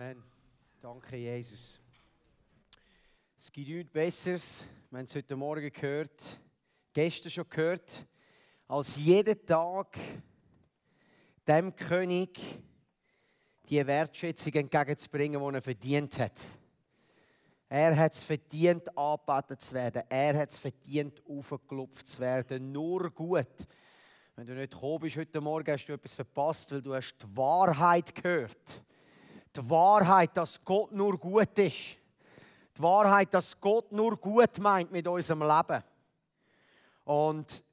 Amen. Danke, Jesus. Es gibt nichts Besseres, wir haben es heute Morgen gehört, gestern schon gehört, als jeden Tag dem König die Wertschätzung entgegenzubringen, die er verdient hat. Er hat es verdient, angebetet zu werden. Er hat es verdient, aufgeklopft zu werden. Nur gut. Wenn du nicht gekommen bist heute Morgen, hast du etwas verpasst, weil du hast die Wahrheit gehört. Die Wahrheit, dass Gott nur gut ist. Die Wahrheit, dass Gott nur gut meint mit unserem Leben. Und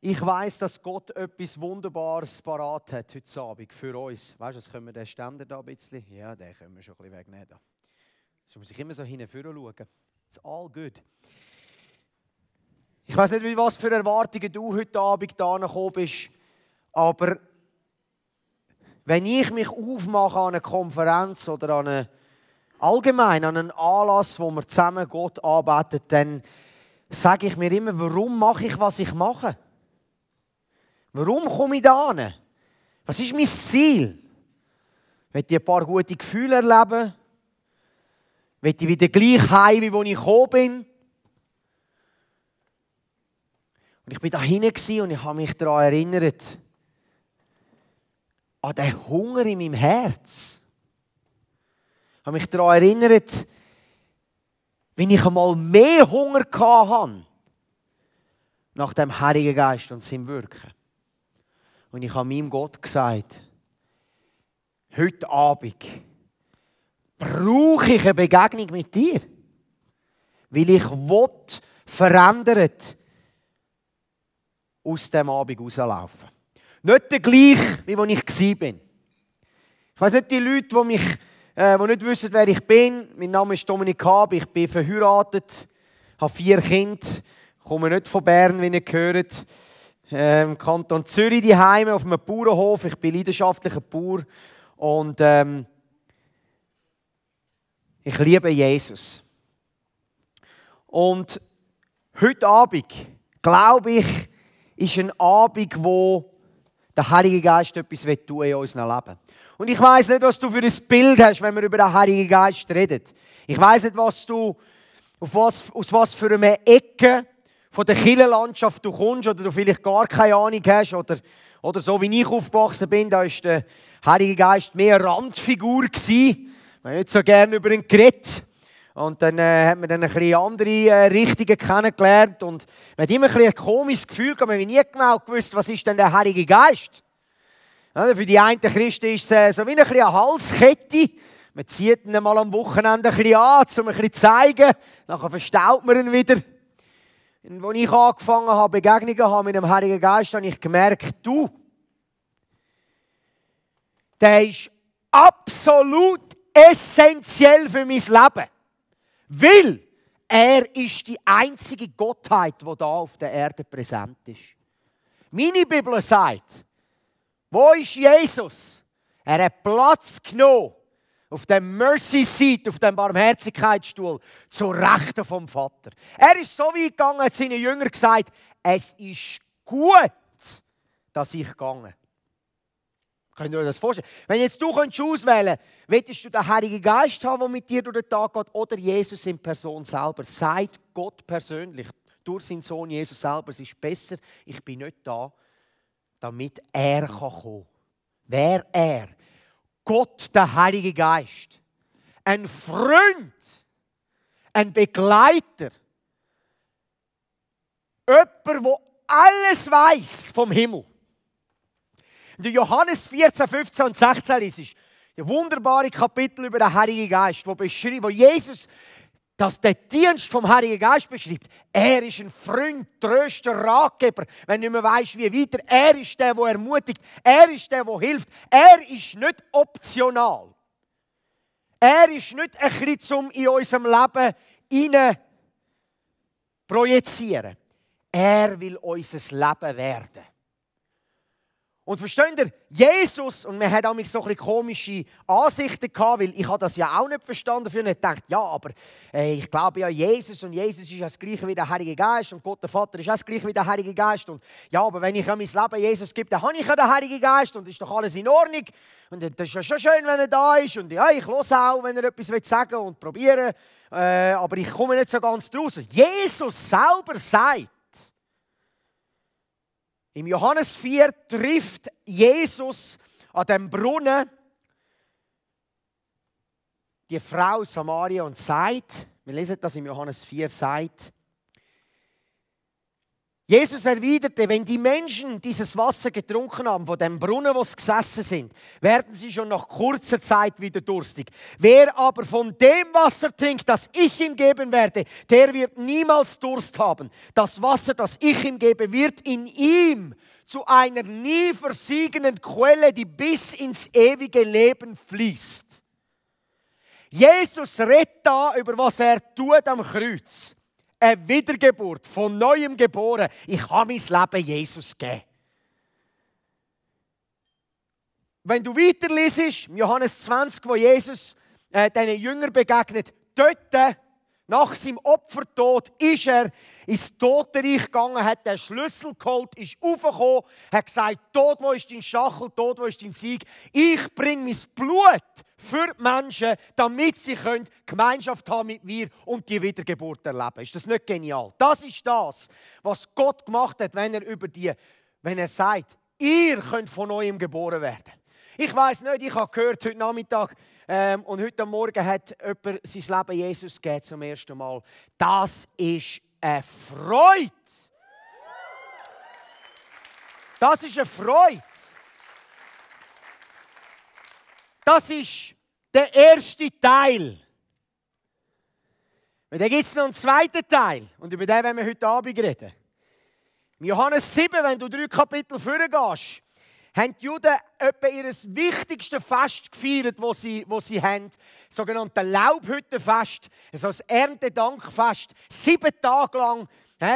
ich weiß, dass Gott etwas Wunderbares parat hat heute Abend für uns. Weißt du, was können wir den Ständer da ein bisschen? Ja, den können wir schon ein bisschen wegnehmen. Da. Muss ich immer so hinführen schauen. It's all good. Ich weiß nicht, wie was für Erwartungen du heute Abend da gekommen bist, aber wenn ich mich aufmache an eine Konferenz oder an eine, allgemein an einen Anlass, wo wir zusammen Gott arbeiten, dann sage ich mir immer, warum mache ich, was ich mache? Warum komme ich da hin? Was ist mein Ziel? Will ich ein paar gute Gefühle erleben? Will ich wieder gleich heim, wie wo ich gekommen bin? Und ich bin da hinten und ich habe mich daran erinnert, an den Hunger in meinem Herz. Ich habe mich daran erinnert, wenn ich einmal mehr Hunger hatte nach dem Heiligen Geist und seinem Wirken. Und ich habe meinem Gott gesagt, heute Abend brauche ich eine Begegnung mit dir. Weil ich will verändert aus dem Abend rauslaufen. Nicht der gleich, wie wo ich war. Ich weiß nicht, die Leute, die mich äh, die nicht wissen, wer ich bin. Mein Name ist Dominik Hab, ich bin verheiratet, habe vier Kinder, komme nicht von Bern, wie ihr gehört. Ähm, Im Kanton Zürich die Heime auf einem Bauernhof. Ich bin leidenschaftlicher Bauer und ähm, ich liebe Jesus. Und heute Abend, glaube ich, ist ein Abend, wo der Heilige Geist etwas tun in unserem Leben. Und ich weiß nicht, was du für ein Bild hast, wenn wir über den Heiligen Geist reden. Ich weiß nicht, was du, auf was, aus was für einer Ecke von der Kirchenlandschaft du kommst oder du vielleicht gar keine Ahnung hast oder, oder so wie ich aufgewachsen bin, da ist der Heilige Geist mehr eine Randfigur gewesen. Man hat nicht so gerne über ihn geredet. Und dann äh, hat man dann ein bisschen andere äh, Richtungen kennengelernt und man hat immer ein, bisschen ein komisches Gefühl gehabt, man hat nie genau gewusst, was ist denn der Heilige Geist. Ja, für die einen Christen ist es äh, so wie ein eine Halskette. Man zieht ihn mal am Wochenende ein bisschen an, um ein bisschen zu zeigen. Nachher verstaut man ihn wieder. Und als ich angefangen habe, Begegnungen zu haben mit dem Heiligen Geist, habe ich gemerkt, du, der ist absolut essentiell für mein Leben. Weil er ist die einzige Gottheit, die da auf der Erde präsent ist. Meine Bibel sagt, wo ist Jesus? Er hat Platz genommen auf dem Mercy Seat, auf dem Barmherzigkeitsstuhl, zur Rechten vom Vater. Er ist so weit gegangen, hat seinen Jüngern gesagt, es ist gut, dass ich gehe. Könnt ihr euch das vorstellen? Wenn jetzt du auswählen könntest, willst du den Heiligen Geist haben, der mit dir durch den Tag geht, oder Jesus in Person selber? Seid Gott persönlich, durch seinen Sohn Jesus selber. Es ist besser, ich bin nicht da, damit er kommen kann. Wer er? Gott, der Heilige Geist. Ein Freund, ein Begleiter. Jemand, der alles weiß vom Himmel. In Johannes 14, 15 und 16 ist ein wunderbare Kapitel über den Heiligen Geist, wo beschreibt, wo Jesus dass der Dienst vom Heiligen Geist beschreibt. Er ist ein Freund, Tröster, Ratgeber, wenn du nicht mehr weißt, wie weiter. Er ist der, der ermutigt. Er ist der, der hilft. Er ist nicht optional. Er ist nicht ein bisschen zum in unserem Leben hinein projizieren. Er will unser Leben werden. Und versteht ihr, Jesus, und man hat auch so ein komische Ansichten gehabt, weil ich habe das ja auch nicht verstanden. Früher nicht gedacht, ja, aber äh, ich glaube ja Jesus und Jesus ist das Gleiche wie der Heilige Geist und Gott der Vater ist das Gleiche wie der Heilige Geist. Und ja, aber wenn ich ja mein Leben Jesus gebe, dann habe ich ja den Heiligen Geist und ist doch alles in Ordnung. Und das ist ja schon schön, wenn er da ist. Und ja, ich höre auch, wenn er etwas sagen will und probieren. Äh, aber ich komme nicht so ganz draus. Jesus selber sagt, im Johannes 4 trifft Jesus an dem Brunnen. Die Frau Samaria und sagt, wir lesen das im Johannes 4, sagt, Jesus erwiderte, wenn die Menschen dieses Wasser getrunken haben, von dem Brunnen, wo sie gesessen sind, werden sie schon nach kurzer Zeit wieder durstig. Wer aber von dem Wasser trinkt, das ich ihm geben werde, der wird niemals Durst haben. Das Wasser, das ich ihm gebe, wird in ihm zu einer nie versiegenden Quelle, die bis ins ewige Leben fließt. Jesus redet da über was er tut am Kreuz eine Wiedergeburt, von neuem geboren. Ich habe mein Leben Jesus gegeben. Wenn du weiterliest, Johannes 20, wo Jesus äh, diesen Jüngern begegnet, dort, nach seinem Opfertod, ist er ins Totenreich gegangen, hat den Schlüssel geholt, ist aufgekommen, hat gesagt, Tod, wo ist dein Stachel, Tod, wo ist dein Sieg? Ich bringe mein Blut für die Menschen, damit sie können Gemeinschaft haben mit mir und die Wiedergeburt erleben. Ist das nicht genial? Das ist das, was Gott gemacht hat, wenn er über die, wenn er sagt, ihr könnt von neuem geboren werden. Ich weiß nicht, ich habe gehört heute Nachmittag ähm, und heute Morgen hat jemand sein Leben Jesus gegeben zum ersten Mal. Das ist eine Freude. Das ist eine Freude. Das ist der erste Teil. Und dann gibt es noch einen zweiten Teil. Und über den werden wir heute Abend reden. Im Johannes 7, wenn du drei Kapitel vorgehst, haben die Juden etwa ihr wichtigstes Fest gefeiert, das sie, wo sie haben. Das sogenannte Laubhüttenfest. Also das Erntedankfest. Sieben Tage lang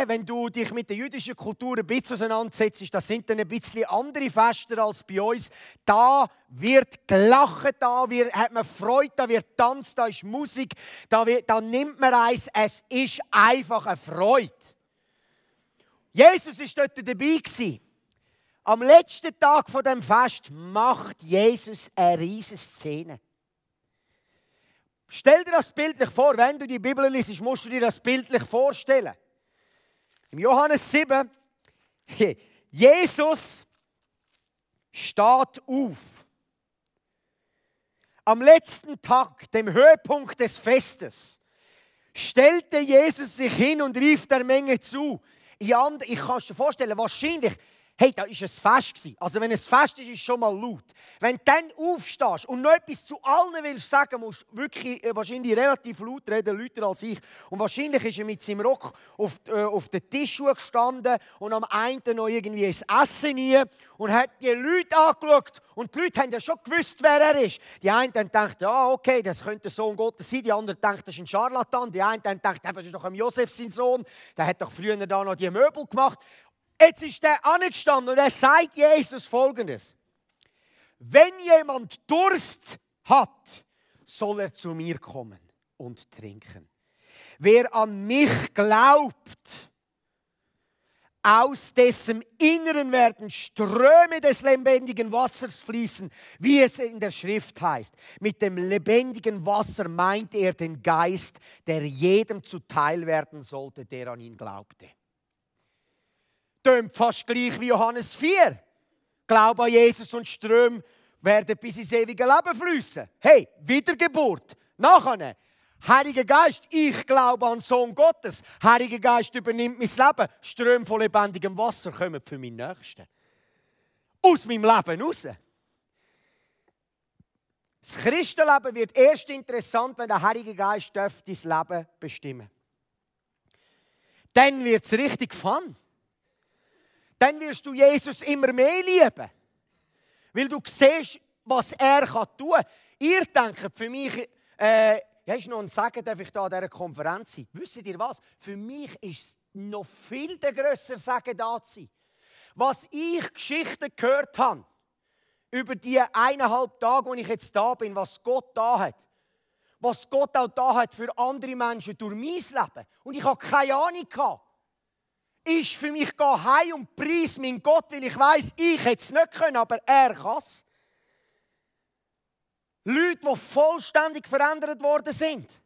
wenn du dich mit der jüdischen Kultur ein bisschen auseinandersetzt, das sind dann ein bisschen andere Feste als bei uns. Da wird gelacht, da wird, hat man Freude, da wird tanzt, da ist Musik, da, wird, da nimmt man eins. Es ist einfach eine Freude. Jesus war dort dabei. Am letzten Tag von dem Fest macht Jesus eine riesige Szene. Stell dir das bildlich vor, wenn du die Bibel liest, musst du dir das bildlich vorstellen. Im Johannes 7, Jesus steht auf. Am letzten Tag, dem Höhepunkt des Festes, stellte Jesus sich hin und rief der Menge zu. Ich kann es dir vorstellen, wahrscheinlich Hey, da war ein Fest. Also wenn es Fest ist, ist es schon mal laut. Wenn du dann aufstehst und noch etwas zu allen willst sagen, musst du wirklich äh, wahrscheinlich relativ laut reden, lauter als ich. Und wahrscheinlich ist er mit seinem Rock auf, äh, auf den Tisch gestanden und am einen noch irgendwie ein Essen nie und hat die Leute angeschaut. Und die Leute haben ja schon gewusst, wer er ist. Die einen haben gedacht, ja, okay, das könnte der Sohn Gottes sein. Die anderen denken, das ist ein Scharlatan. Die einen haben gedacht, das ist doch ein Josef, sein Sohn. Der hat doch früher da noch die Möbel gemacht. Jetzt ist er angestanden und er sagt Jesus folgendes. Wenn jemand Durst hat, soll er zu mir kommen und trinken. Wer an mich glaubt, aus dessen Inneren werden Ströme des lebendigen Wassers fließen, wie es in der Schrift heißt. Mit dem lebendigen Wasser meint er den Geist, der jedem zuteil werden sollte, der an ihn glaubte. Tönt fast gleich wie Johannes 4. Glaube an Jesus und Ströme werden bis ins ewige Leben fließen. Hey, Wiedergeburt. Nachher. Heiliger Geist, ich glaube an den Sohn Gottes. Heiliger Geist übernimmt mein Leben. Ströme von lebendigem Wasser kommen für meinen Nächsten. Aus meinem Leben raus. Das Christenleben wird erst interessant, wenn der Heilige Geist dein Leben bestimmen Dann wird es richtig fun dann wirst du Jesus immer mehr lieben. Weil du siehst, was er tun kann. Ihr denkt für mich, äh, ja, ist noch ein Sagen, darf ich da an dieser Konferenz sein? Wisst ihr was? Für mich ist es noch viel der grössere Sagen da zu sein. was ich Geschichten gehört habe, über die eineinhalb Tage, wo ich jetzt da bin, was Gott da hat, was Gott auch da hat für andere Menschen durch mein Leben. Und ich habe keine Ahnung gehabt. Ist für mich gehen heim und preis mein Gott, weil ich weiß, ich hätte es nicht können, aber er kann es. Leute, die vollständig verändert worden sind.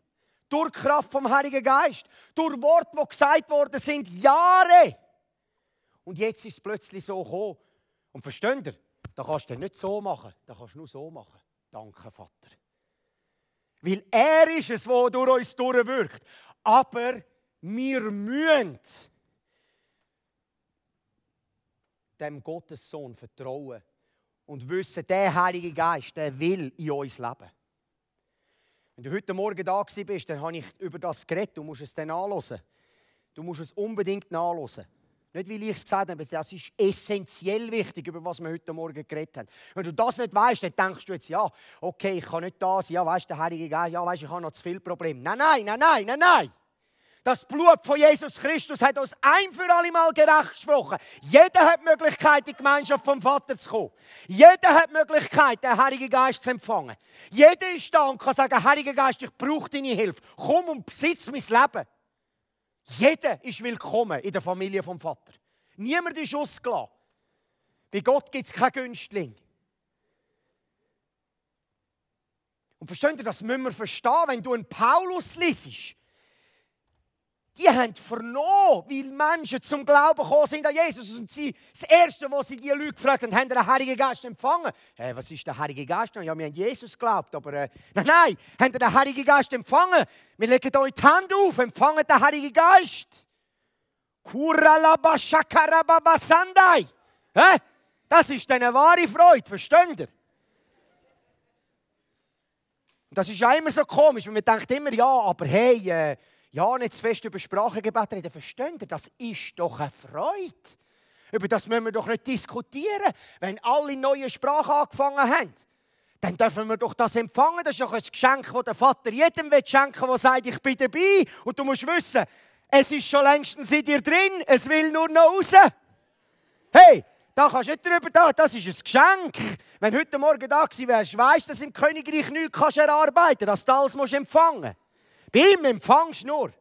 Durch Kraft vom Heiligen Geist. Durch Worte, die gesagt worden sind, Jahre. Und jetzt ist es plötzlich so gekommen. Und versteht ihr? Da kannst du nicht so machen, da kannst du nur so machen. Danke, Vater. Weil er ist es, der durch uns durchwirkt. Aber wir müssen dem Gottessohn vertrauen und wissen, der Heilige Geist, der will in uns leben. Wenn du heute Morgen da bist, dann habe ich über das geredet. Du musst es dann anhören. Du musst es unbedingt nachhören. Nicht, weil ich es gesagt habe, aber das ist essentiell wichtig, über was wir heute Morgen geredet haben. Wenn du das nicht weißt, dann denkst du jetzt, ja, okay, ich kann nicht da sein, ja, weißt du, der Heilige Geist, ja, weißt du, ich habe noch zu viele Probleme. Nein, nein, nein, nein, nein, nein. Das Blut von Jesus Christus hat uns ein für alle Mal gerecht gesprochen. Jeder hat die Möglichkeit, in die Gemeinschaft vom Vater zu kommen. Jeder hat die Möglichkeit, den Heiligen Geist zu empfangen. Jeder ist da und kann sagen, Heiliger Geist, ich brauche deine Hilfe. Komm und besitz mein Leben. Jeder ist willkommen in der Familie vom Vater. Niemand ist ausgelassen. Bei Gott gibt es keinen Günstling. Und versteht ihr, das müssen wir verstehen, wenn du einen Paulus liest die haben vernommen, wie Menschen zum Glauben gekommen sind an Jesus. Und sie, das Erste, was sie die Leute gefragt haben, haben den Heiligen Geist empfangen? Hey, was ist der Heilige Geist? Ja, wir haben Jesus geglaubt, aber äh, nein, nein, haben den Heiligen Geist empfangen? Wir legen euch die Hände auf, empfangen den Heiligen Geist. Kuralabashakarababasandai. Das ist eine wahre Freude, versteht ihr? Das ist ja immer so komisch, weil man denkt immer, ja, aber hey, äh, ja, nicht zu fest über Sprachengebet reden. Versteht ihr, das ist doch eine Freude. Über das müssen wir doch nicht diskutieren. Wenn alle neue Sprachen angefangen haben, dann dürfen wir doch das empfangen. Das ist doch ein Geschenk, das der Vater jedem schenken will, der sagt, ich bin dabei. Und du musst wissen, es ist schon längstens in dir drin, es will nur noch raus. Hey, da kannst du nicht drüber da, das ist ein Geschenk. Wenn heute Morgen da gewesen wärst, weißt du, dass im Königreich nichts kannst erarbeiten kannst, dass du alles musst empfangen. Bei ihm empfangst du nur.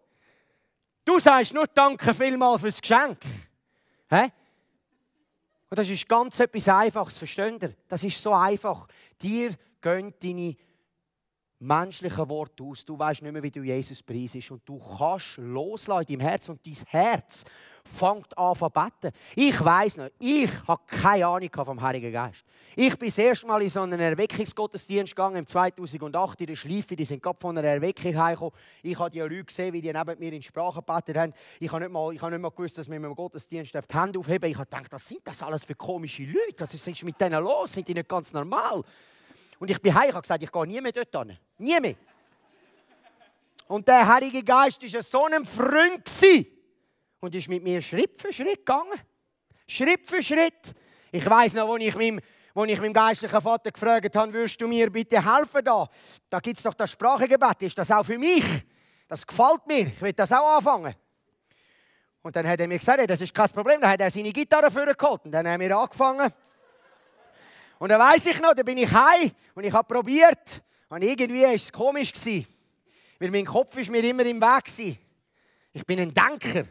Du sagst nur Danke vielmal fürs Geschenk. Hä? Und das ist ganz etwas Einfaches, versteht ihr? Das ist so einfach. Dir gehen deine menschlichen Worte aus. Du weißt nicht mehr, wie du Jesus preisest. Und du kannst loslassen in deinem Herz und dein Herz fängt an zu beten. Ich weiß noch, ich habe keine Ahnung vom Heiligen Geist. Ich bin das erste Mal in so einen Erweckungsgottesdienst gegangen, im 2008 in der Schleife. Die sind gerade von einer Erweckung heimgekommen. Ich habe die Leute gesehen, wie die neben mir in Sprache gebetet haben. Ich habe nicht mal, ich habe nicht mal gewusst, dass wir im Gottesdienst die Hände aufheben Ich habe gedacht, was sind das alles für komische Leute? Was ist mit denen los? Sind die nicht ganz normal? Und ich bin heim, ich habe gesagt, ich gehe nie mehr dort hin. Nie mehr. Und der Heilige Geist war so ein Freund und ist mit mir Schritt für Schritt gegangen. Schritt für Schritt. Ich weiß noch, wo ich meinem, wo ich meinem geistlichen Vater gefragt habe, würdest du mir bitte helfen da? Da gibt es doch das Sprachengebet. Ist das auch für mich? Das gefällt mir. Ich will das auch anfangen. Und dann hat er mir gesagt, hey, das ist kein Problem. Dann hat er seine Gitarre vorgeholt und dann haben wir angefangen. Und dann weiß ich noch, da bin ich heim und ich habe probiert. Und irgendwie war es komisch. Weil mein Kopf ist mir immer im Weg war. Ich bin ein Denker.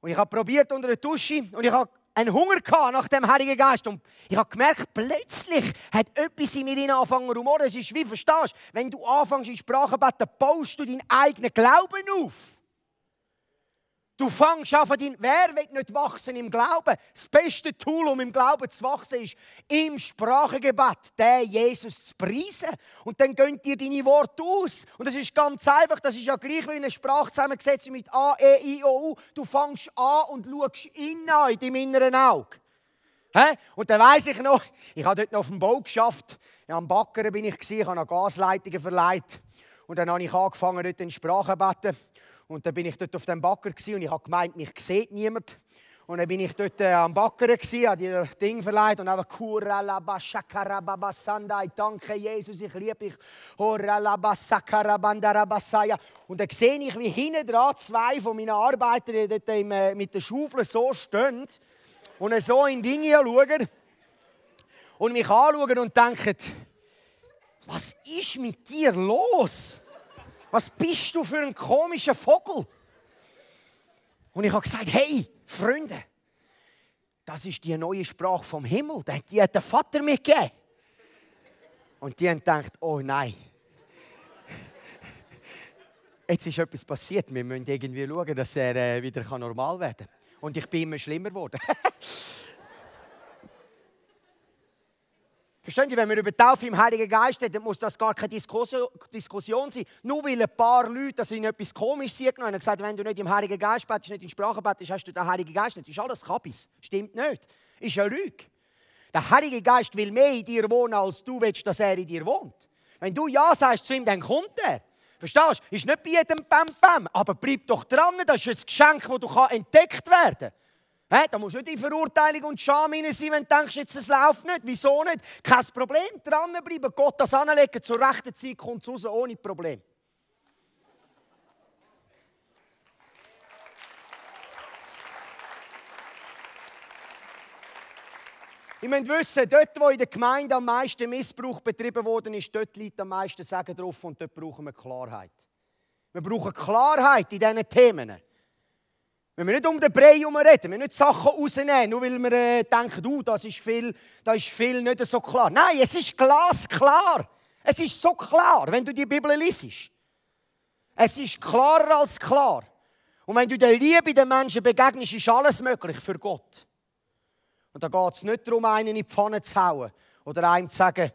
Und ich habe probiert unter der Dusche und ich habe einen Hunger nach dem Heiligen Geist. Und ich habe gemerkt, plötzlich hat etwas in mir angefangen zu rumoren. Es ist wie, verstehst du, wenn du anfängst in Sprache zu beten, baust du deinen eigenen Glauben auf. Du fängst an, dein, wer will nicht wachsen im Glauben? Das beste Tool, um im Glauben zu wachsen, ist im Sprachengebet, der Jesus zu preisen. Und dann gehen dir deine Worte aus. Und das ist ganz einfach, das ist ja gleich wie eine Sprache zusammengesetzt mit A, E, I, O, U. Du fängst an und schaust innen an, in deinem inneren Auge. He? Und dann weiss ich noch, ich habe dort noch auf dem Bau geschafft. Ja, am Backern bin ich, ich habe noch Gasleitungen verleiht. Und dann habe ich angefangen, dort in Sprache zu beten. Und dann bin ich dort auf dem Bagger und ich habe gemeint, mich sieht niemand. Und dann bin ich dort äh, am Bagger gsi, habe dir Ding verleiht und einfach Kuralabashakarababasandai. Danke Jesus, ich liebe dich. Horalabasakarabandarabasaya. Und dann sehe ich, wie hinten dran zwei von meinen Arbeitern dort äh, mit der Schaufel so stehen und so in Dinge schauen und mich anschauen und denken, was ist mit dir los? Was bist du für ein komischer Vogel? Und ich habe gesagt, hey, Freunde, das ist die neue Sprache vom Himmel. Die hat der Vater mir gegeben. Und die haben gedacht, oh nein. Jetzt ist etwas passiert. Wir müssen irgendwie schauen, dass er äh, wieder normal werden kann. Und ich bin immer schlimmer geworden. Verstehen Sie, wenn wir über Taufe im Heiligen Geist reden, muss das gar keine Diskussion sein. Nur weil ein paar Leute das in etwas komisch sehen und haben gesagt, wenn du nicht im Heiligen Geist betest, nicht in Sprache betest, hast du den Heiligen Geist nicht. Ist alles Kabis. Stimmt nicht. Ist eine Lüge. Der Heilige Geist will mehr in dir wohnen, als du willst, dass er in dir wohnt. Wenn du Ja sagst zu ihm, dann kommt er. Verstehst du? Ist nicht bei jedem Bam Bam, aber bleib doch dran, das ist ein Geschenk, das entdeckt werden kann. Hey, da musst du nicht in Verurteilung und Scham sein, wenn du denkst, jetzt, es läuft nicht. Wieso nicht? Kein Problem, dranbleiben, Gott das anlegen, zur rechten Zeit kommt es raus, ohne Problem. Ich möchte wissen, dort, wo in der Gemeinde am meisten Missbrauch betrieben worden ist, dort liegt am meisten Segen drauf und dort brauchen wir Klarheit. Wir brauchen Klarheit in diesen Themen. Wenn wir nicht um den Brei herum reden, wir nicht Sachen rausnehmen, nur weil wir äh, denken, uh, das, ist viel, das ist viel nicht so klar. Nein, es ist glasklar. Es ist so klar, wenn du die Bibel liest. Es ist klarer als klar. Und wenn du der Liebe den Menschen begegnest, ist alles möglich für Gott. Und da geht es nicht darum, einen in die Pfanne zu hauen oder einem zu sagen,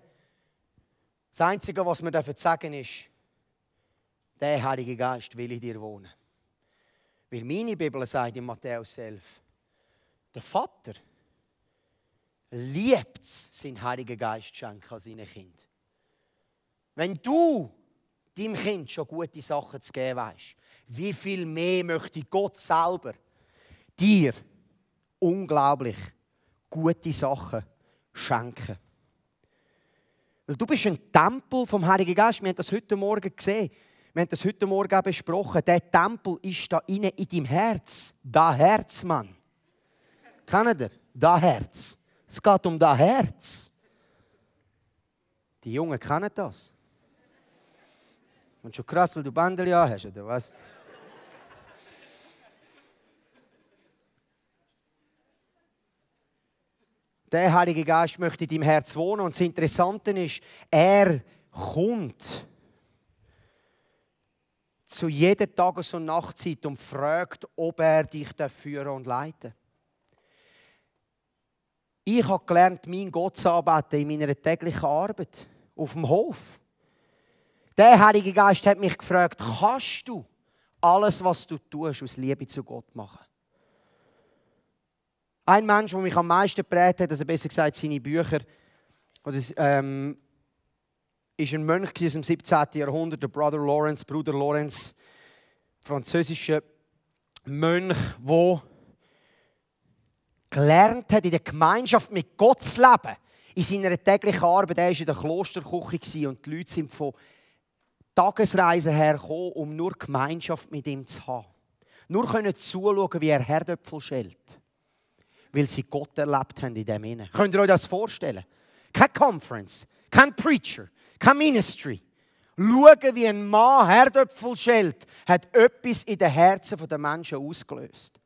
das Einzige, was wir sagen dürfen, ist, der Heilige Geist will in dir wohnen. Weil meine Bibel sagt in Matthäus 11, der Vater liebt es, seinen Heiligen Geist schenken an seine Kind. Wenn du deinem Kind schon gute Sachen zu geben weißt, wie viel mehr möchte Gott selber dir unglaublich gute Sachen schenken? Weil du bist ein Tempel vom Heiligen Geist. Wir haben das heute Morgen gesehen wir haben das heute Morgen besprochen, der Tempel ist da innen in deinem Herz. Da Herz, Mann. Kennt ihr? Da Herz. Es geht um da Herz. Die Jungen kennen das. Und schon krass, weil du Bändel ja hast, oder was? Der Heilige Geist möchte in deinem Herz wohnen. Und das Interessante ist, er kommt zu jeder Tages- und Nachtzeit und fragt, ob er dich führen und leiten Ich habe gelernt, meinen Gott zu arbeiten in meiner täglichen Arbeit auf dem Hof. Der Heilige Geist hat mich gefragt, kannst du alles, was du tust, aus Liebe zu Gott machen? Ein Mensch, der mich am meisten geprägt hat, also besser gesagt seine Bücher, oder, ähm, ist ein Mönch aus dem 17. Jahrhundert, der Brother Lawrence, Bruder Lawrence, französischer Mönch, der gelernt hat, in der Gemeinschaft mit Gott zu leben. In seiner täglichen Arbeit, er war in der Klosterküche und die Leute sind von Tagesreisen hergekommen, um nur Gemeinschaft mit ihm zu haben. Nur können zuschauen, wie er Herdöpfel schält. Weil sie Gott erlebt haben in dem Innen. Könnt ihr euch das vorstellen? Keine Conference, kein Preacher, kein Ministry. Schauen, wie ein Mann Herdöpfel schält, hat etwas in den Herzen der Menschen ausgelöst.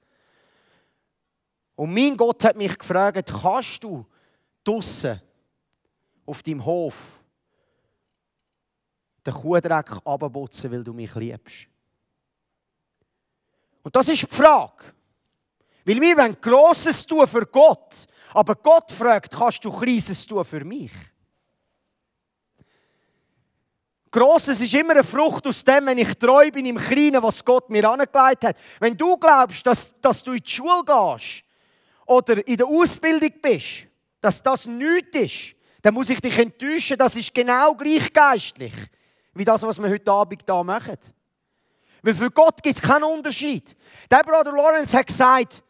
Und mein Gott hat mich gefragt, kannst du draussen auf deinem Hof den Kuhdreck abputzen, weil du mich liebst? Und das ist die Frage. Weil wir wollen Grosses tun für Gott. Aber Gott fragt, kannst du Kleines tun für mich? Grosses ist immer eine Frucht aus dem, wenn ich treu bin im Kleinen, was Gott mir angelegt hat. Wenn du glaubst, dass, dass du in die Schule gehst oder in der Ausbildung bist, dass das nichts ist, dann muss ich dich enttäuschen, das ist genau gleich geistlich, wie das, was wir heute Abend hier machen. Weil für Gott gibt es keinen Unterschied. Der Bruder Lawrence hat gesagt,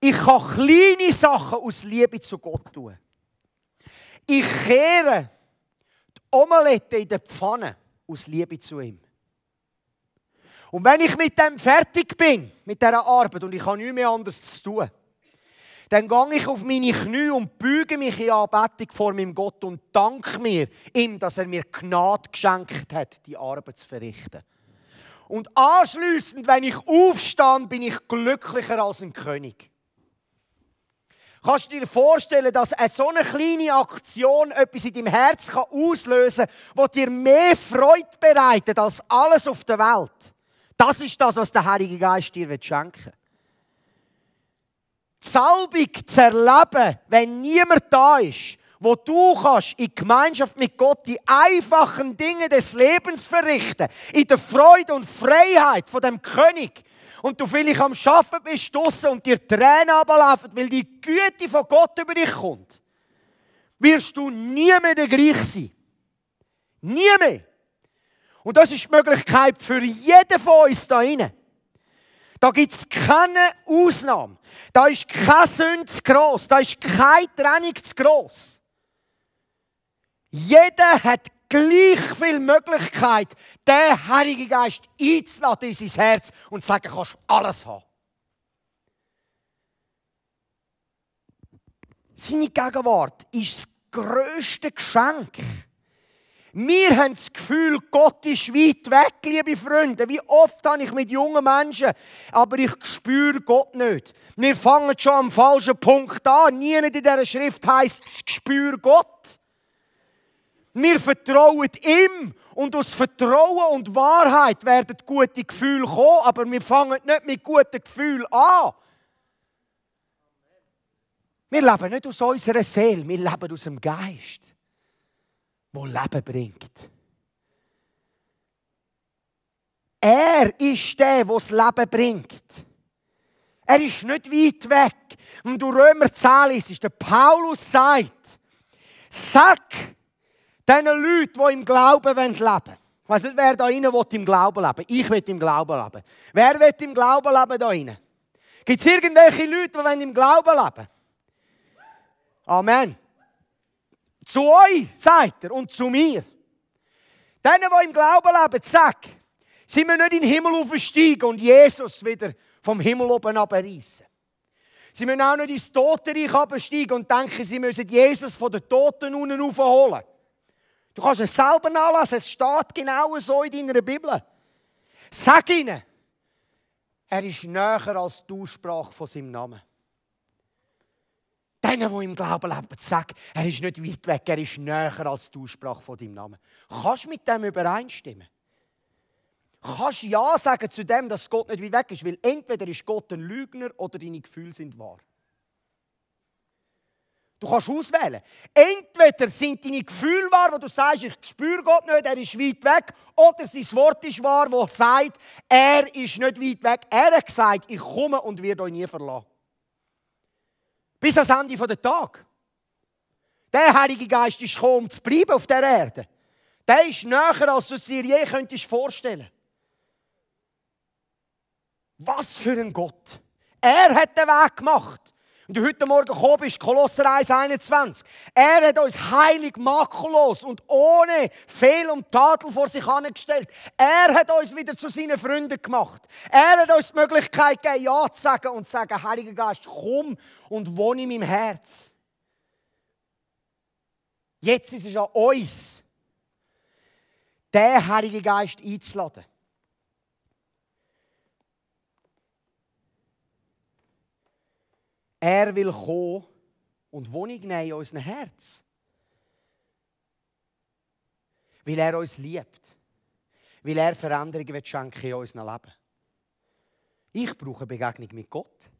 ich kann kleine Sachen aus Liebe zu Gott tun. Ich kehre Omelette in der Pfanne aus Liebe zu ihm. Und wenn ich mit dem fertig bin, mit dieser Arbeit, und ich habe nichts mehr anderes zu tun, dann gehe ich auf meine Knie und büge mich in Anbetung vor meinem Gott und danke mir ihm, dass er mir Gnade geschenkt hat, die Arbeit zu verrichten. Und anschließend, wenn ich aufstehe, bin ich glücklicher als ein König. Kannst du dir vorstellen, dass eine so eine kleine Aktion etwas in deinem Herz auslösen kann, was dir mehr Freude bereitet als alles auf der Welt? Das ist das, was der Heilige Geist dir schenken will. Die Salbung zu erleben, wenn niemand da ist, wo du kannst in Gemeinschaft mit Gott die einfachen Dinge des Lebens verrichten, in der Freude und Freiheit von dem König. Und du vielleicht am Schaffen bist draussen und dir Tränen ablaufen, weil die Güte von Gott über dich kommt, wirst du nie mehr der gleich sein. Nie mehr. Und das ist die Möglichkeit für jeden von uns da drinnen. Da gibt es keine Ausnahme. Da ist keine Sünde zu gross. Da ist keine Trennung zu gross. Jeder hat gleich viel Möglichkeit, den Heiligen Geist einzuladen in sein Herz und zu sagen, kannst alles haben. Seine Gegenwart ist das grösste Geschenk wir haben das Gefühl, Gott ist weit weg, liebe Freunde. Wie oft habe ich mit jungen Menschen, aber ich spüre Gott nicht. Wir fangen schon am falschen Punkt an. Nie in dieser Schrift heißt es, spür Gott. Wir vertrauen ihm und aus Vertrauen und Wahrheit werden gute Gefühle kommen, aber wir fangen nicht mit guten Gefühlen an. Wir leben nicht aus unserer Seele, wir leben aus dem Geist wo Leben bringt. Er ist der, der das Leben bringt. Er ist nicht weit weg. Und du Römer 10 ist der Paulus sagt, sag diesen Leuten, die im Glauben leben wollen. Ich weiß nicht, wer da innen im Glauben leben Ich will im Glauben leben. Wer will im Glauben leben da innen? Gibt es irgendwelche Leute, die im Glauben leben Amen. Zu euch, sagt er, und zu mir. Denen, die im Glauben leben, sag, sind wir nicht in den Himmel aufgestiegen und Jesus wieder vom Himmel oben abreißen. Sie müssen auch nicht ins Totenreich absteigen und denken, sie müssen Jesus von den Toten unten aufholen. Du kannst es selber nachlesen, es steht genau so in deiner Bibel. Sag ihnen, er ist näher als die Aussprache von seinem Namen. Denen, die im Glauben leben, sag, er ist nicht weit weg, er ist näher als die Aussprache von deinem Namen. Kannst du mit dem übereinstimmen? Kannst du Ja sagen zu dem, dass Gott nicht weit weg ist? Weil entweder ist Gott ein Lügner oder deine Gefühle sind wahr. Du kannst auswählen. Entweder sind deine Gefühle wahr, wo du sagst, ich spüre Gott nicht, er ist weit weg, oder sein Wort ist wahr, wo sagt, er ist nicht weit weg. Er hat gesagt, ich komme und werde euch nie verlassen. Bis ans Ende der Tag. Der Heilige Geist ist gekommen, um zu bleiben auf der Erde. Der ist näher, als du es dir je könntest vorstellen. Was für ein Gott. Er hat den Weg gemacht. Und du heute Morgen gekommen bist, Kolosser 1, 21. Er hat uns heilig, makellos und ohne Fehl und Tadel vor sich angestellt. Er hat uns wieder zu seinen Freunden gemacht. Er hat uns die Möglichkeit gegeben, Ja zu sagen und zu sagen, Heiliger Geist, komm und wohne in meinem Herz. Jetzt ist es an uns, den Heiligen Geist einzuladen. Er will kommen und Wohnung nehmen in unserem Herz. Weil er uns liebt. Weil er Veränderungen schenken in unserem Leben. Ich brauche eine Begegnung mit Gott.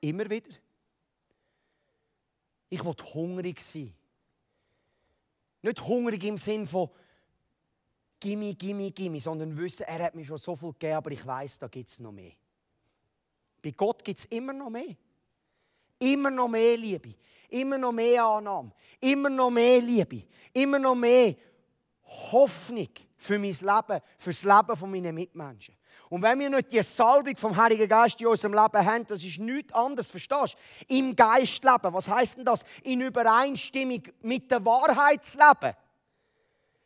Immer wieder. Ich will hungrig sein. Nicht hungrig im Sinn von gimme, gimme, gimme, sondern wissen, er hat mir schon so viel gegeben, aber ich weiß, da gibt es noch mehr. Bei Gott gibt es immer noch mehr. Immer noch mehr Liebe, immer noch mehr Annahme, immer noch mehr Liebe, immer noch mehr Hoffnung für mein Leben, für das Leben meiner Mitmenschen. Und wenn wir nicht die Salbung vom Heiligen Geist in unserem Leben haben, das ist nichts anderes, verstehst du? Im Geist leben. Was heißt denn das? In Übereinstimmung mit der Wahrheit zu leben.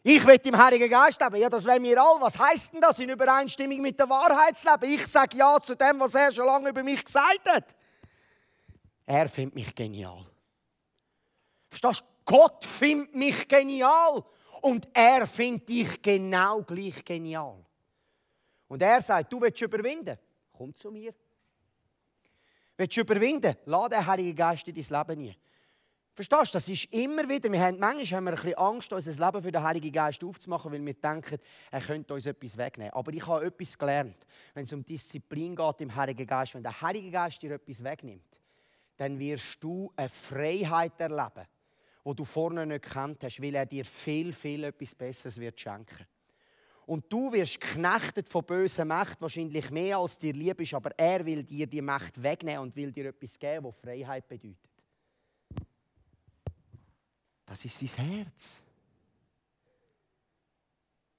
Ich will im Heiligen Geist leben. Ja, das wollen wir alle. Was heisst denn das? In Übereinstimmung mit der Wahrheit zu leben. Ich sage Ja zu dem, was er schon lange über mich gesagt hat. Er findet mich genial. Verstehst du? Gott findet mich genial. Und er findet dich genau gleich genial. Und er sagt, du willst überwinden? Komm zu mir. Willst du überwinden? Lass den Heiligen Geist in dein Leben nie. Verstehst du, das ist immer wieder, wir haben, manchmal haben wir ein bisschen Angst, unser Leben für den Heiligen Geist aufzumachen, weil wir denken, er könnte uns etwas wegnehmen. Aber ich habe etwas gelernt, wenn es um Disziplin geht im Heiligen Geist. Wenn der Heilige Geist dir etwas wegnimmt, dann wirst du eine Freiheit erleben, die du vorne nicht gekannt hast, weil er dir viel, viel etwas Besseres wird schenken. Und du wirst geknechtet von bösen Mächten, wahrscheinlich mehr als dir lieb ist, aber er will dir die Macht wegnehmen und will dir etwas geben, was Freiheit bedeutet. Das ist sein Herz.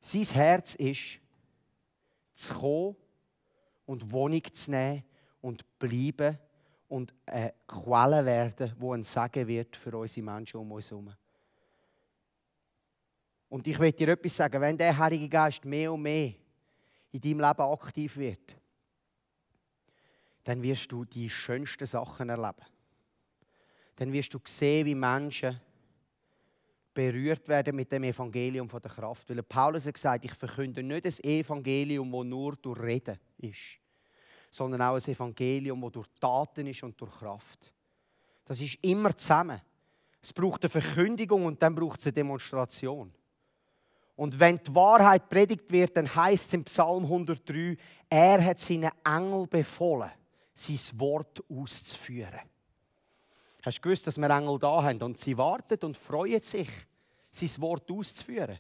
Sein Herz ist, zu kommen und Wohnung zu nehmen und bleiben und eine Quelle werden, wo ein Segen wird für unsere Menschen um uns herum. Und ich will dir etwas sagen, wenn der Heilige Geist mehr und mehr in deinem Leben aktiv wird, dann wirst du die schönsten Sachen erleben. Dann wirst du sehen, wie Menschen berührt werden mit dem Evangelium von der Kraft. Weil Paulus hat gesagt, ich verkünde nicht das Evangelium, das nur durch Reden ist, sondern auch ein Evangelium, das durch Taten ist und durch Kraft. Das ist immer zusammen. Es braucht eine Verkündigung und dann braucht es eine Demonstration. Und wenn die Wahrheit predigt wird, dann heißt es im Psalm 103, er hat seinen Engel befohlen, sein Wort auszuführen. Hast du gewusst, dass wir Engel da haben und sie warten und freuen sich, sein Wort auszuführen?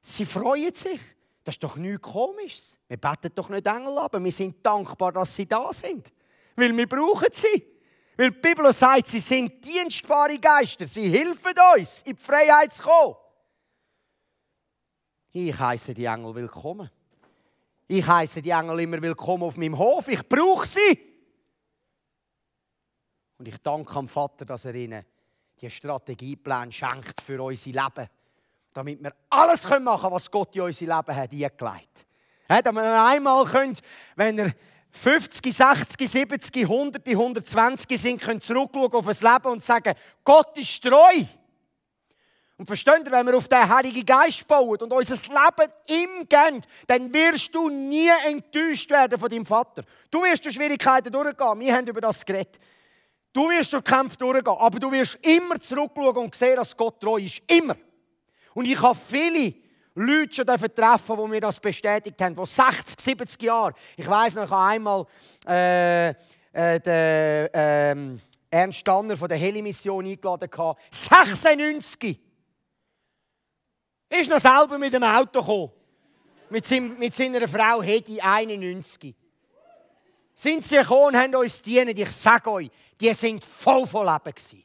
Sie freuen sich. Das ist doch nichts Komisches. Wir beten doch nicht Engel aber wir sind dankbar, dass sie da sind. Weil wir brauchen sie. Weil die Bibel sagt, sie sind dienstbare Geister. Sie helfen uns, in die Freiheit zu kommen. Ich heiße die Engel willkommen. Ich heiße die Engel immer willkommen auf meinem Hof. Ich brauche sie. Und ich danke am Vater, dass er ihnen die Strategieplan schenkt für unser Leben. Damit wir alles machen können, was Gott in unser Leben hat eingelegt. Ja, damit wir einmal können, wenn er 50, 60, 70, 100, 120 sind, können zurückschauen auf das Leben und sagen, Gott ist treu. Und versteht ihr, wenn wir auf den Heiligen Geist bauen und unser Leben ihm geben, dann wirst du nie enttäuscht werden von deinem Vater. Du wirst durch Schwierigkeiten durchgehen. Wir haben über das geredet. Du wirst durch Kämpfe durchgehen, aber du wirst immer zurückschauen und sehen, dass Gott treu ist. Immer. Und ich habe viele Leute schon treffen, die mir das bestätigt haben, die 60, 70 Jahre. Ich weiß noch, ich habe einmal äh, äh, den äh, Ernst Stanner von der Heli-Mission eingeladen. 96! Ist noch selber mit dem Auto gekommen. Mit, seinem, mit seiner Frau Hedi 91. Sind sie gekommen und haben uns dienen. Ich sage euch, die sind voll von Leben. Gewesen.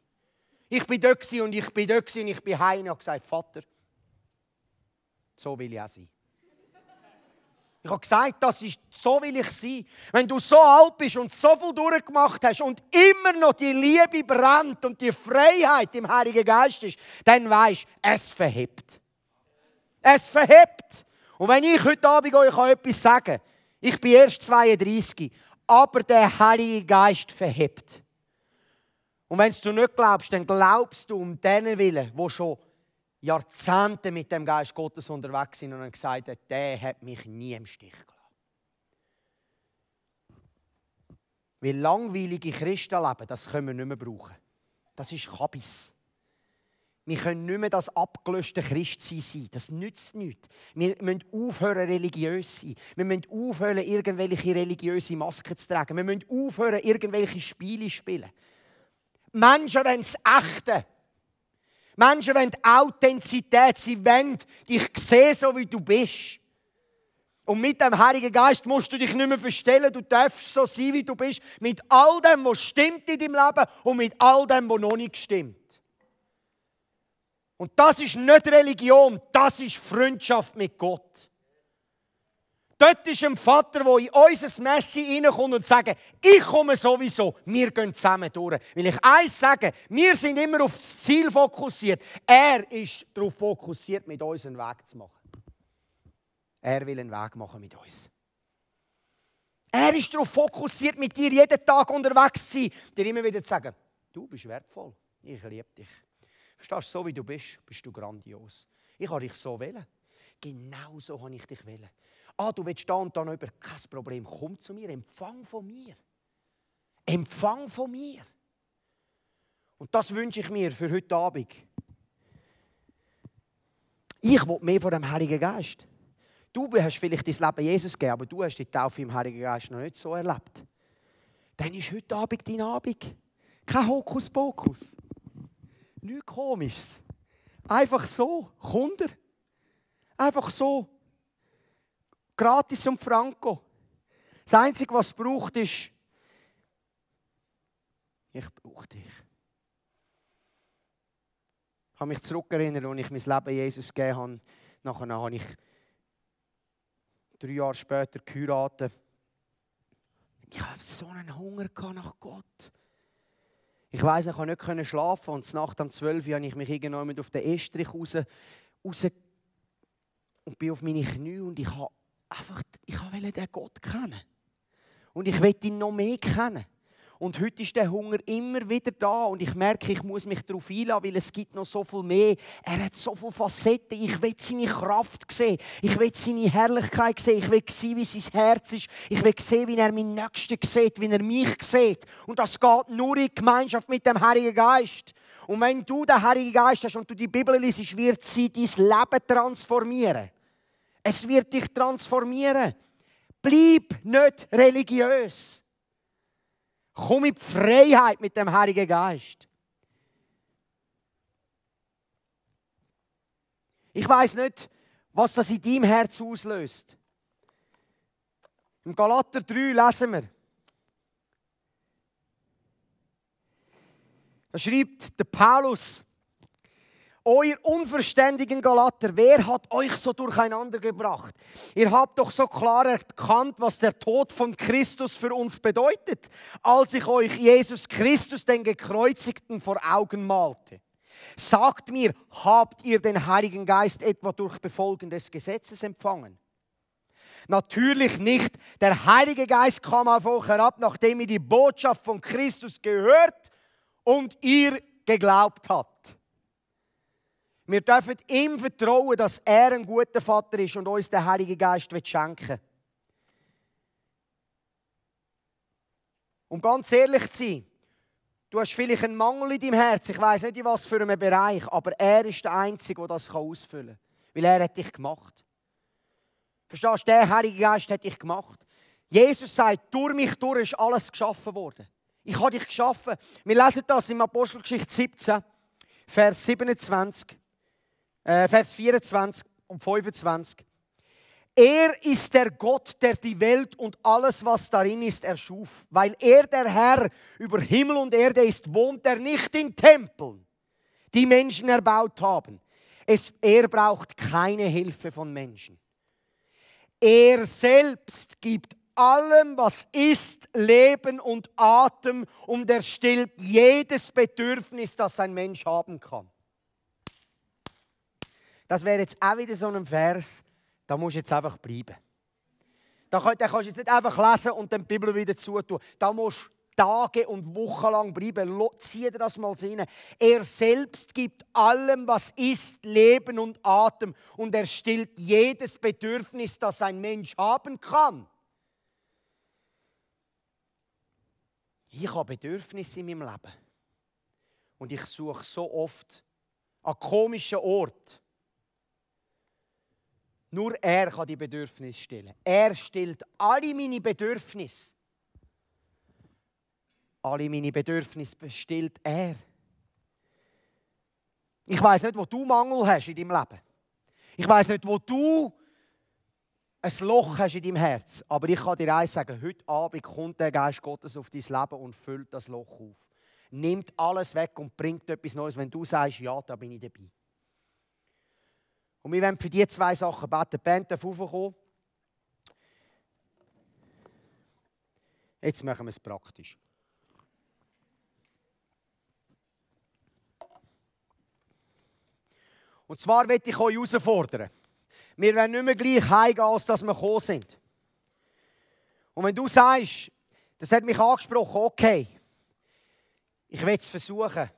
Ich bin dort und ich bin dort und ich bin heim und habe gesagt, Vater, so will ich auch sein. Ich habe gesagt, das ist, so will ich sein. Wenn du so alt bist und so viel durchgemacht hast und immer noch die Liebe brennt und die Freiheit im Heiligen Geist ist, dann weißt es verhebt. Es verhebt. Und wenn ich heute Abend euch etwas sagen kann, ich bin erst 32, aber der Heilige Geist verhebt. Und wenn du nicht glaubst, dann glaubst du um denen Willen, wo schon Jahrzehnte mit dem Geist Gottes unterwegs sind und haben gesagt der hat mich nie im Stich gelassen. Weil langweilige Christen leben, das können wir nicht mehr brauchen. Das ist Kabis. Wir können nicht mehr das abgelöschte Christsein sein. Das nützt nichts. Wir müssen aufhören, religiös zu sein. Wir müssen aufhören, irgendwelche religiöse Masken zu tragen. Wir müssen aufhören, irgendwelche Spiele zu spielen. Menschen wollen das Echte. Menschen wollen Authentizität. Sie wollen dich sehen, so wie du bist. Und mit dem Heiligen Geist musst du dich nicht mehr verstellen. Du darfst so sein, wie du bist. Mit all dem, was stimmt in deinem Leben und mit all dem, was noch nicht stimmt. Und das ist nicht Religion, das ist Freundschaft mit Gott. Dort ist ein Vater, der in unser Messi reinkommt und sagt, ich komme sowieso, wir gehen zusammen durch. Will ich eins sagen, wir sind immer auf das Ziel fokussiert. Er ist darauf fokussiert, mit uns einen Weg zu machen. Er will einen Weg machen mit uns. Er ist darauf fokussiert, mit dir jeden Tag unterwegs zu sein, dir immer wieder zu sagen, du bist wertvoll, ich liebe dich. Verstehst du, so wie du bist, bist du grandios. Ich habe dich so wählen. Genau so habe ich dich wählen. Ah, du willst da und da noch über kein Problem. Komm zu mir, empfang von mir. Empfang von mir. Und das wünsche ich mir für heute Abend. Ich will mehr von dem Heiligen Geist. Du hast vielleicht dein Leben Jesus gegeben, aber du hast die Taufe im Heiligen Geist noch nicht so erlebt. Dann ist heute Abend dein Abend. Kein Hokuspokus. Nichts Komisches. Einfach so. Kunder. Einfach so. Gratis und Franco. Das Einzige, was es braucht, ist, ich brauche dich. Ich habe mich zurückerinnert, als ich mein Leben Jesus gegeben habe. Nachher habe ich drei Jahre später geheiratet. Ich habe so einen Hunger nach Gott. Ich weiß, ich konnte nicht schlafen und Nacht um 12 Uhr habe ich mich irgendwann auf den Estrich raus, raus und bin auf meine Knie und ich habe einfach, ich wollte den Gott kennen. Und ich will ihn noch mehr kennen. Und heute ist der Hunger immer wieder da und ich merke, ich muss mich darauf einladen, weil es gibt noch so viel mehr. Er hat so viele Facetten. Ich will seine Kraft sehen. Ich will seine Herrlichkeit sehen. Ich will sehen, wie sein Herz ist. Ich will sehen, wie er meinen Nächsten sieht, wie er mich sieht. Und das geht nur in Gemeinschaft mit dem Heiligen Geist. Und wenn du den Heiligen Geist hast und du die Bibel liest, wird sie dein Leben transformieren. Es wird dich transformieren. Bleib nicht religiös. Komm in die Freiheit mit dem Heiligen Geist. Ich weiß nicht, was das in deinem Herz auslöst. Im Galater 3 lesen wir. Da schreibt der Paulus, euer unverständigen Galater, wer hat euch so durcheinander gebracht? Ihr habt doch so klar erkannt, was der Tod von Christus für uns bedeutet, als ich euch Jesus Christus, den Gekreuzigten, vor Augen malte. Sagt mir, habt ihr den Heiligen Geist etwa durch Befolgen des Gesetzes empfangen? Natürlich nicht. Der Heilige Geist kam auf euch herab, nachdem ihr die Botschaft von Christus gehört und ihr geglaubt habt. Wir dürfen ihm vertrauen, dass er ein guter Vater ist und uns den Heiligen Geist schenken will. Um ganz ehrlich zu sein, du hast vielleicht einen Mangel in deinem Herz. Ich weiß nicht in was für einem Bereich, aber er ist der Einzige, der das ausfüllen kann. Weil er hat dich gemacht. Verstehst du? Der Heilige Geist hat dich gemacht. Jesus sagt, durch mich durch ist alles geschaffen worden. Ich habe dich geschaffen. Wir lesen das im Apostelgeschichte 17, Vers 27 äh, Vers 24 und 25. Er ist der Gott, der die Welt und alles, was darin ist, erschuf. Weil er der Herr über Himmel und Erde ist, wohnt er nicht in Tempeln, die Menschen erbaut haben. Es, er braucht keine Hilfe von Menschen. Er selbst gibt allem, was ist, Leben und Atem und er stillt jedes Bedürfnis, das ein Mensch haben kann. Das wäre jetzt auch wieder so ein Vers, da musst du jetzt einfach bleiben. Da, kannst du jetzt nicht einfach lesen und dann die Bibel wieder zutun. Da musst du Tage und Wochen lang bleiben. Zieh dir das mal rein. Er selbst gibt allem, was ist, Leben und Atem. Und er stillt jedes Bedürfnis, das ein Mensch haben kann. Ich habe Bedürfnisse in meinem Leben. Und ich suche so oft an komischen Orten nur er kann die Bedürfnisse stillen. Er stillt alle meine Bedürfnisse. Alle meine Bedürfnisse bestillt er. Ich weiß nicht, wo du Mangel hast in deinem Leben. Ich weiß nicht, wo du ein Loch hast in deinem Herz. Aber ich kann dir eins sagen: Heute Abend kommt der Geist Gottes auf dein Leben und füllt das Loch auf. Nimmt alles weg und bringt etwas Neues, wenn du sagst: Ja, da bin ich dabei. Und wir werden für diese zwei Sachen beten. Band darf raufkommen. Jetzt machen wir es praktisch. Und zwar möchte ich euch herausfordern. Wir werden nicht mehr gleich heimgehen, als dass wir gekommen sind. Und wenn du sagst, das hat mich angesprochen, okay, ich will es versuchen.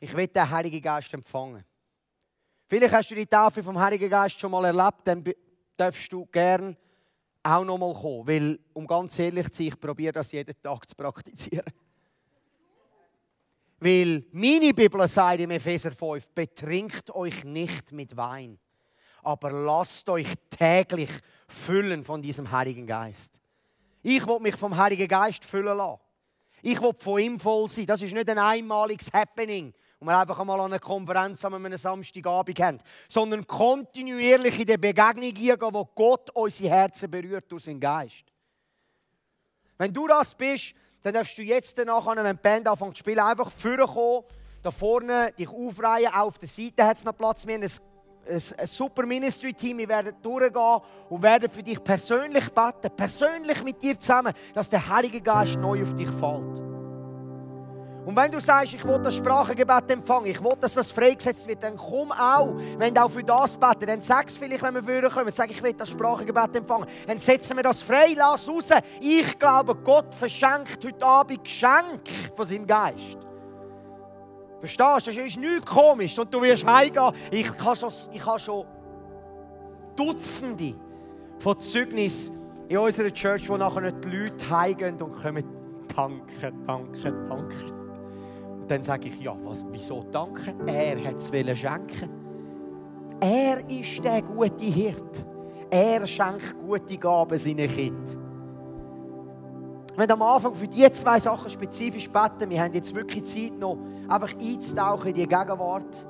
Ich will den Heiligen Geist empfangen. Vielleicht hast du die Taufe vom Heiligen Geist schon mal erlebt, dann darfst du gern auch noch mal kommen. Weil, um ganz ehrlich zu sein, ich probiere das jeden Tag zu praktizieren. Weil meine Bibel sagt im Epheser 5, betrinkt euch nicht mit Wein, aber lasst euch täglich füllen von diesem Heiligen Geist. Ich will mich vom Heiligen Geist füllen lassen. Ich will von ihm voll sein. Das ist nicht ein einmaliges Happening, und wir einfach einmal an einer Konferenz an einem Samstagabend haben, sondern kontinuierlich in die Begegnung gehen, wo Gott unsere Herzen berührt durch seinen Geist. Wenn du das bist, dann darfst du jetzt nachher, wenn die Band anfängt zu spielen, einfach vorkommen, da vorne dich aufreihen, auch auf der Seite hat es noch Platz. Wir haben ein ein, ein super Ministry-Team. Wir werden durchgehen und werden für dich persönlich beten, persönlich mit dir zusammen, dass der Heilige Geist neu auf dich fällt. Und wenn du sagst, ich will das Sprachengebet empfangen, ich will, dass das freigesetzt wird, dann komm auch, wenn du auch für das beten. Dann sag es vielleicht, wenn wir vorher kommen, sag ich will das Sprachengebet empfangen. Dann setzen wir das frei, lass raus. Ich glaube, Gott verschenkt heute Abend Geschenk von seinem Geist. Verstehst du? Das ist nichts komisch. Und du wirst heimgehen. Ich habe schon, ich habe schon Dutzende von Zeugnissen in unserer Church, wo nachher die Leute heimgehen und kommen, danke, danke, danke. Und dann sage ich, ja, was, wieso danke? Er hat es schenken. Er ist der gute Hirt. Er schenkt gute Gaben seinen Kindern. Wir am Anfang für diese zwei Sachen spezifisch beten. Wir haben jetzt wirklich Zeit, noch einfach einzutauchen in die Gegenwart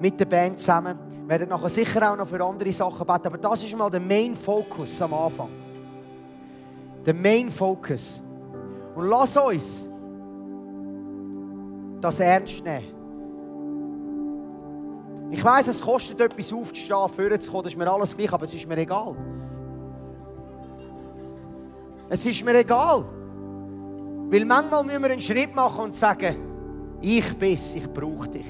mit der Band zusammen. Wir werden nachher sicher auch noch für andere Sachen beten, aber das ist mal der Main Focus am Anfang. Der Main Focus. Und lass uns das ernst nehmen. Ich weiß, es kostet etwas aufzustehen, vorzukommen, das ist mir alles gleich, aber es ist mir egal. Es ist mir egal. Weil manchmal müssen wir einen Schritt machen und sagen, ich bin's, ich brauche dich.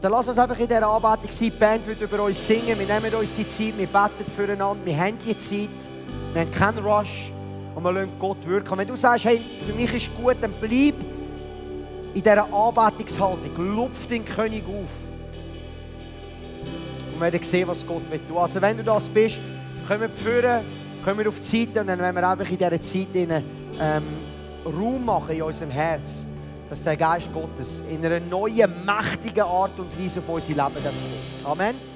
Dann lass uns einfach in dieser Anbetung sein. Die Band wird über uns singen. Wir nehmen uns die Zeit, wir beten füreinander. Wir haben die Zeit. Wir haben keinen Rush. Und wir lassen Gott wirken. Wenn du sagst, hey, für mich ist gut, dann bleib in dieser Anbetungshaltung. Lupf den König auf. Und wir werden sehen, was Gott will tun. Also wenn du das bist, kommen wir führen kommen wir auf die Seite und dann werden wir einfach in dieser Zeit in, ähm, Raum machen in unserem Herz, dass der Geist Gottes in einer neuen, mächtigen Art und Weise auf unser Leben kommt. Amen.